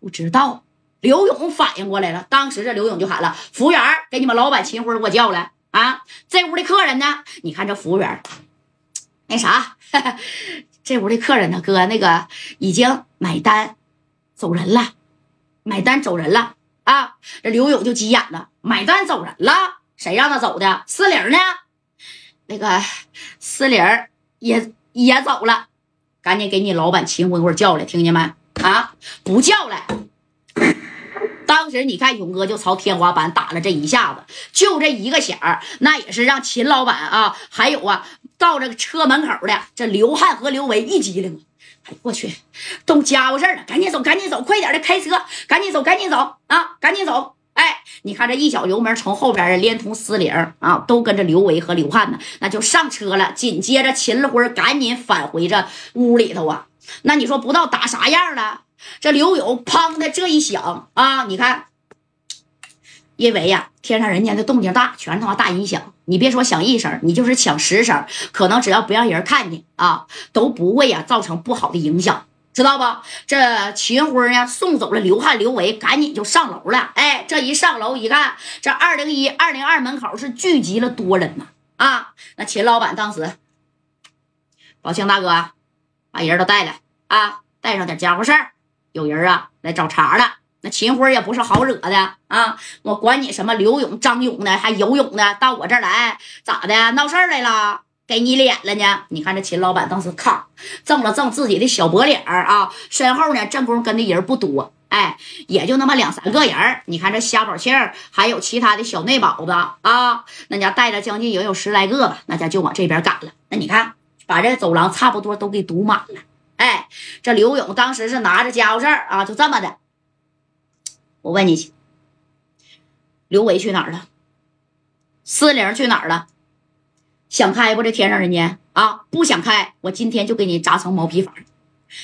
不知道。刘勇反应过来了，当时这刘勇就喊了：“服务员，给你们老板秦辉给我叫来啊！这屋的客人呢？你看这服务员，那啥，这屋的客人呢？哥，那个已经买单走人了，买单走人了啊！”这刘勇就急眼了：“买单走人了？谁让他走的？四零呢？那个四零也也走了，赶紧给你老板秦辉给我叫来，听见没？啊，不叫了！”当时你看勇哥就朝天花板打了这一下子，就这一个响儿，那也是让秦老板啊，还有啊，到这个车门口的这刘汉和刘维一激灵，哎我去，都家伙事儿了，赶紧走，赶紧走，快点的开车，赶紧走，赶紧走啊，赶紧走！哎，你看这一脚油门从后边连同四零啊，都跟着刘维和刘汉呢，那就上车了。紧接着秦辉赶紧返回这屋里头啊，那你说不知道打啥样了？这刘勇砰的这一响啊，你看，因为呀，天上人间的动静大，全他妈大音响。你别说响一声，你就是响十声，可能只要不让人看见啊，都不会呀造成不好的影响，知道不？这秦辉呢送走了刘汉、刘维，赶紧就上楼了。哎，这一上楼一看，这二零一、二零二门口是聚集了多人呐啊！那秦老板当时，宝庆大哥，把人都带来啊，带上点家伙事儿。有人啊来找茬了，那秦辉也不是好惹的啊！我管你什么刘勇、张勇的，还游勇的，到我这儿来咋的？闹事儿来了？给你脸了呢？你看这秦老板当时咔正了正自己的小薄脸儿啊，身后呢正宫跟的人不多，哎，也就那么两三个人你看这虾宝庆还有其他的小内保子啊，那家带着将近也有十来个吧，那家就往这边赶了。那你看，把这走廊差不多都给堵满了。哎，这刘勇当时是拿着家伙事儿啊，就这么的。我问你，刘维去哪儿了？思玲去哪儿了？想开不？这天上人间啊，不想开，我今天就给你扎成毛坯房。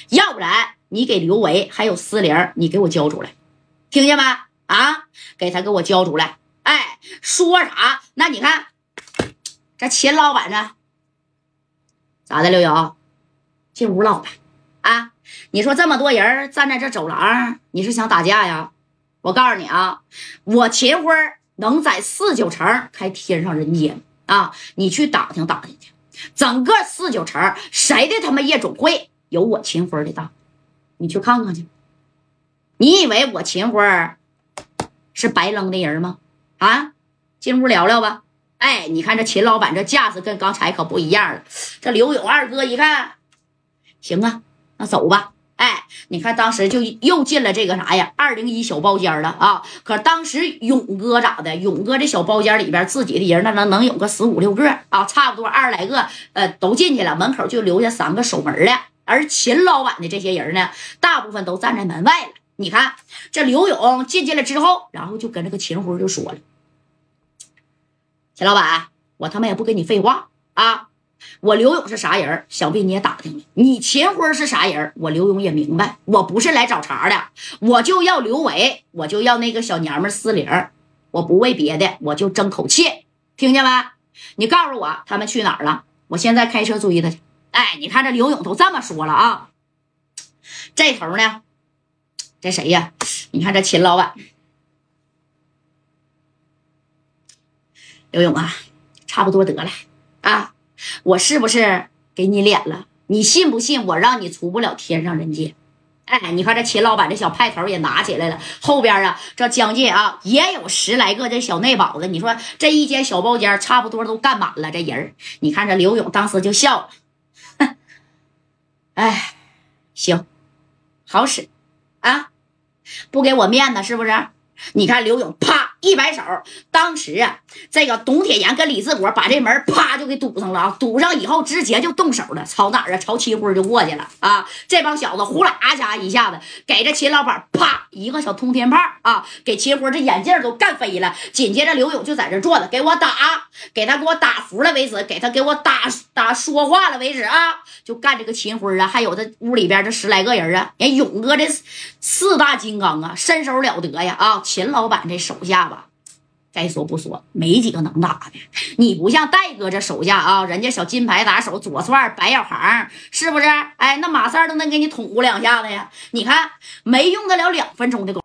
要不然，你给刘维还有思玲，你给我交出来，听见没？啊，给他给我交出来。哎，说啥？那你看，这秦老板呢？咋的，刘瑶？进屋唠吧。啊！你说这么多人站在这走廊，你是想打架呀？我告诉你啊，我秦辉能在四九城开天上人间啊！你去打听打听去，整个四九城谁的他妈夜总会有我秦辉的大？你去看看去。你以为我秦辉是白扔的人吗？啊！进屋聊聊吧。哎，你看这秦老板这架势跟刚才可不一样了。这刘勇二哥一看，行啊。那走吧，哎，你看当时就又进了这个啥呀，二零一小包间了啊。可当时勇哥咋的？勇哥这小包间里边自己的人那能能有个十五六个啊，差不多二十来个，呃，都进去了，门口就留下三个守门的。而秦老板的这些人呢，大部分都站在门外了。你看这刘勇进去了之后，然后就跟这个秦辉就说了：“秦老板，我他妈也不跟你废话啊。”我刘勇是啥人？想必你也打听了。你秦辉是啥人？我刘勇也明白。我不是来找茬的，我就要刘伟，我就要那个小娘们四零，我不为别的，我就争口气，听见没？你告诉我他们去哪儿了？我现在开车追他去。哎，你看这刘勇都这么说了啊，这头呢？这谁呀？你看这秦老板，刘勇啊，差不多得了啊。我是不是给你脸了？你信不信我让你出不了天上人间？哎，你看这秦老板这小派头也拿起来了，后边啊，这将近啊也有十来个这小内保子。你说这一间小包间差不多都干满了，这人你看这刘勇当时就笑了，哼，哎，行，好使啊，不给我面子是不是？你看刘勇啪。一摆手，当时啊，这个董铁岩跟李志国把这门啪就给堵上了啊！堵上以后，直接就动手了，朝哪儿啊？朝秦辉就过去了啊！这帮小子呼啦一下一下子给这秦老板啪一个小通天炮啊，给秦辉这眼镜都干飞了。紧接着刘勇就在这坐着，给我打，给他给我打服了为止，给他给我打打说话了为止啊！就干这个秦辉啊，还有这屋里边这十来个人啊，人勇哥这四大金刚啊，身手了得呀啊！秦老板这手下吧。该说不说，没几个能打的。你不像戴哥这手下啊，人家小金牌打手左帅白小航，是不是？哎，那马三都能给你捅咕两下子呀。你看，没用得了两分钟的功。